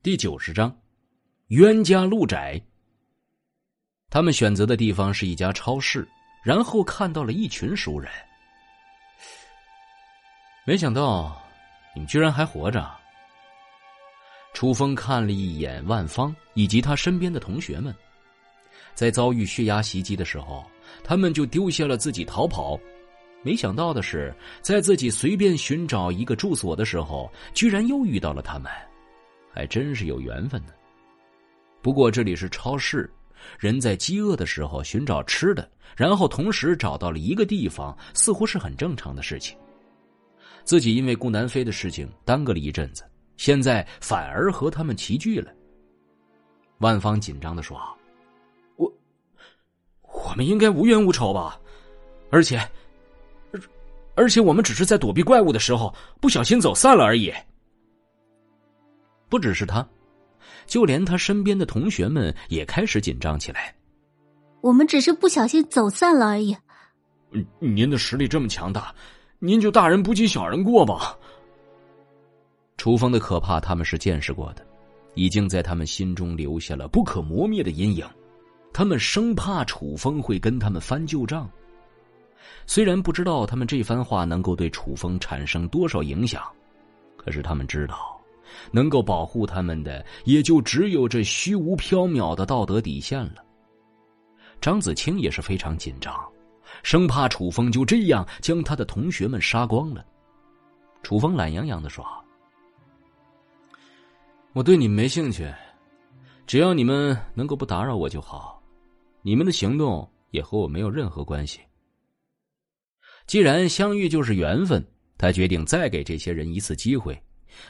第九十章，冤家路窄。他们选择的地方是一家超市，然后看到了一群熟人。没想到你们居然还活着。楚风看了一眼万芳以及他身边的同学们，在遭遇血压袭击的时候，他们就丢下了自己逃跑。没想到的是，在自己随便寻找一个住所的时候，居然又遇到了他们。还真是有缘分呢。不过这里是超市，人在饥饿的时候寻找吃的，然后同时找到了一个地方，似乎是很正常的事情。自己因为顾南飞的事情耽搁了一阵子，现在反而和他们齐聚了。万芳紧张的说：“我，我们应该无冤无仇吧？而且，而，而且我们只是在躲避怪物的时候不小心走散了而已。”不只是他，就连他身边的同学们也开始紧张起来。我们只是不小心走散了而已。您的实力这么强大，您就大人不计小人过吧。楚风的可怕，他们是见识过的，已经在他们心中留下了不可磨灭的阴影。他们生怕楚风会跟他们翻旧账。虽然不知道他们这番话能够对楚风产生多少影响，可是他们知道。能够保护他们的，也就只有这虚无缥缈的道德底线了。张子清也是非常紧张，生怕楚风就这样将他的同学们杀光了。楚风懒洋洋的说：“我对你们没兴趣，只要你们能够不打扰我就好。你们的行动也和我没有任何关系。既然相遇就是缘分，他决定再给这些人一次机会。”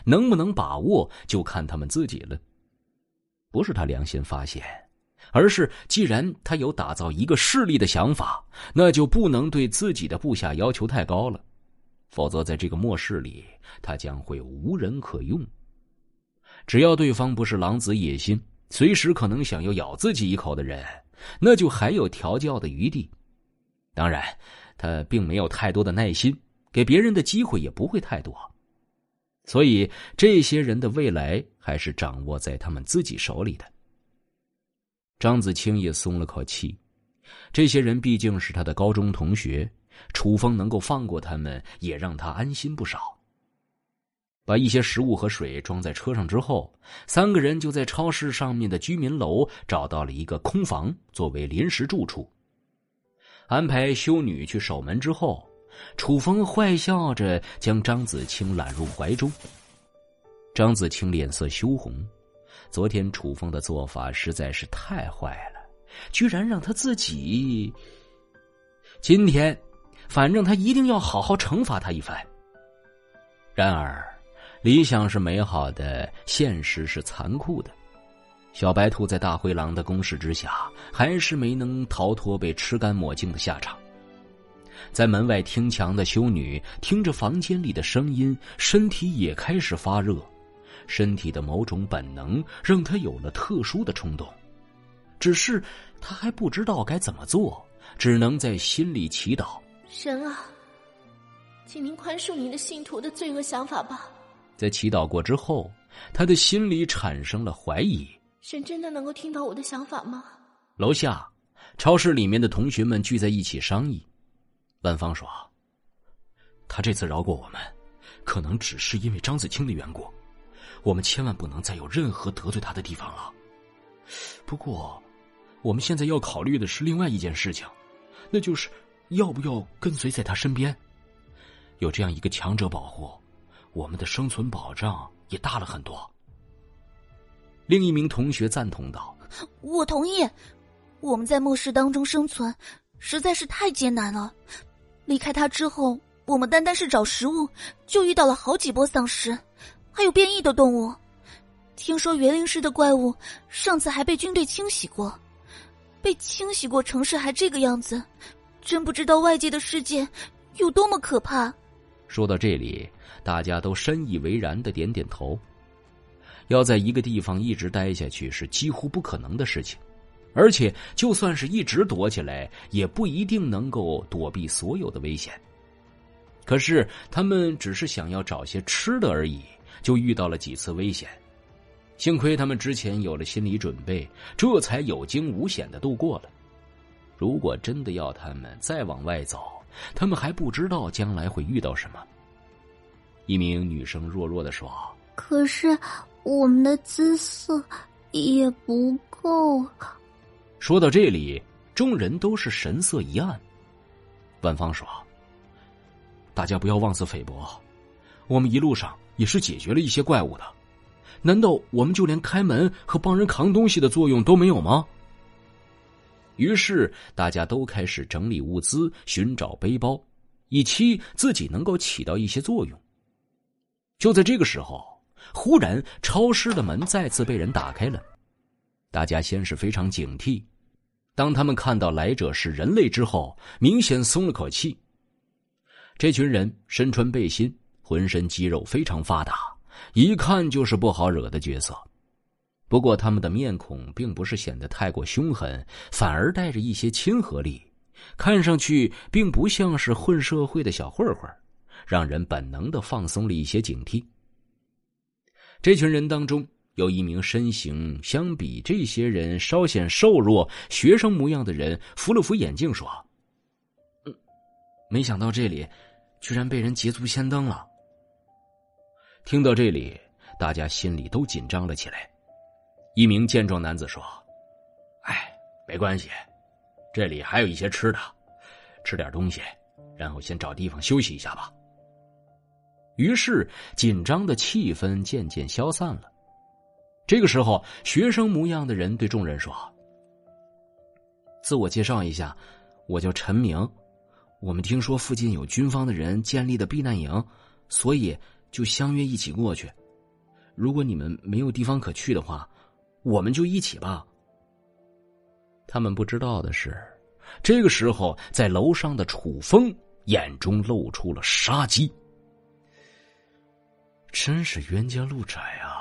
能不能把握，就看他们自己了。不是他良心发现，而是既然他有打造一个势力的想法，那就不能对自己的部下要求太高了，否则在这个末世里，他将会无人可用。只要对方不是狼子野心，随时可能想要咬自己一口的人，那就还有调教的余地。当然，他并没有太多的耐心，给别人的机会也不会太多。所以，这些人的未来还是掌握在他们自己手里的。张子清也松了口气，这些人毕竟是他的高中同学，楚风能够放过他们，也让他安心不少。把一些食物和水装在车上之后，三个人就在超市上面的居民楼找到了一个空房作为临时住处。安排修女去守门之后。楚风坏笑着将张子清揽入怀中。张子清脸色羞红，昨天楚风的做法实在是太坏了，居然让他自己。今天，反正他一定要好好惩罚他一番。然而，理想是美好的，现实是残酷的。小白兔在大灰狼的攻势之下，还是没能逃脱被吃干抹净的下场。在门外听墙的修女听着房间里的声音，身体也开始发热。身体的某种本能让她有了特殊的冲动，只是她还不知道该怎么做，只能在心里祈祷：神啊，请您宽恕您的信徒的罪恶想法吧。在祈祷过之后，她的心里产生了怀疑：神真的能够听到我的想法吗？楼下，超市里面的同学们聚在一起商议。万芳说：“他这次饶过我们，可能只是因为张子清的缘故。我们千万不能再有任何得罪他的地方了。不过，我们现在要考虑的是另外一件事情，那就是要不要跟随在他身边。有这样一个强者保护，我们的生存保障也大了很多。”另一名同学赞同道：“我同意。我们在末世当中生存，实在是太艰难了。”离开他之后，我们单单是找食物，就遇到了好几波丧尸，还有变异的动物。听说园林市的怪物上次还被军队清洗过，被清洗过城市还这个样子，真不知道外界的世界有多么可怕。说到这里，大家都深以为然的点点头。要在一个地方一直待下去是几乎不可能的事情。而且，就算是一直躲起来，也不一定能够躲避所有的危险。可是，他们只是想要找些吃的而已，就遇到了几次危险。幸亏他们之前有了心理准备，这才有惊无险的度过了。如果真的要他们再往外走，他们还不知道将来会遇到什么。一名女生弱弱的说：“可是我们的姿色也不够。”说到这里，众人都是神色一暗。万芳说：“大家不要妄自菲薄，我们一路上也是解决了一些怪物的。”难道我们就连开门和帮人扛东西的作用都没有吗？于是大家都开始整理物资，寻找背包，以期自己能够起到一些作用。就在这个时候，忽然超市的门再次被人打开了。大家先是非常警惕，当他们看到来者是人类之后，明显松了口气。这群人身穿背心，浑身肌肉非常发达。一看就是不好惹的角色，不过他们的面孔并不是显得太过凶狠，反而带着一些亲和力，看上去并不像是混社会的小混混，让人本能的放松了一些警惕。这群人当中有一名身形相比这些人稍显瘦弱、学生模样的人，扶了扶眼镜说：“嗯，没想到这里居然被人捷足先登了。”听到这里，大家心里都紧张了起来。一名健壮男子说：“哎，没关系，这里还有一些吃的，吃点东西，然后先找地方休息一下吧。”于是，紧张的气氛渐渐消散了。这个时候，学生模样的人对众人说：“自我介绍一下，我叫陈明。我们听说附近有军方的人建立的避难营，所以。”就相约一起过去。如果你们没有地方可去的话，我们就一起吧。他们不知道的是，这个时候在楼上的楚风眼中露出了杀机。真是冤家路窄啊！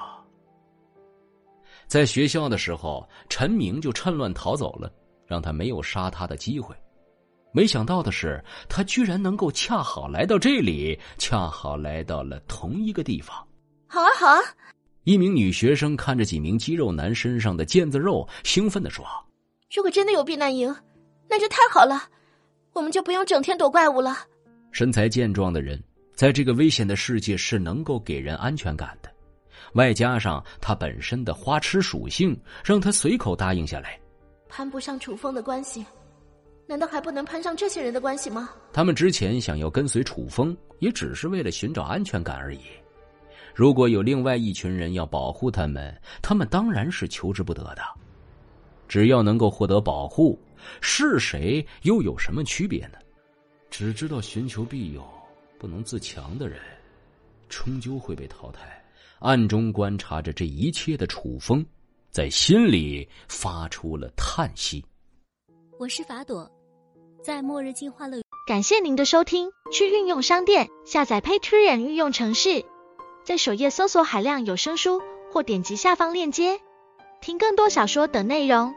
在学校的时候，陈明就趁乱逃走了，让他没有杀他的机会。没想到的是，他居然能够恰好来到这里，恰好来到了同一个地方。好啊，好啊！一名女学生看着几名肌肉男身上的腱子肉，兴奋的说：“如果真的有避难营，那就太好了，我们就不用整天躲怪物了。”身材健壮的人，在这个危险的世界是能够给人安全感的，外加上他本身的花痴属性，让他随口答应下来。攀不上楚风的关系。难道还不能攀上这些人的关系吗？他们之前想要跟随楚风，也只是为了寻找安全感而已。如果有另外一群人要保护他们，他们当然是求之不得的。只要能够获得保护，是谁又有什么区别呢？只知道寻求庇佑，不能自强的人，终究会被淘汰。暗中观察着这一切的楚风，在心里发出了叹息。我是法朵。在末日进化乐园，感谢您的收听。去运用商店下载 Patreon 运用城市，在首页搜索海量有声书，或点击下方链接听更多小说等内容。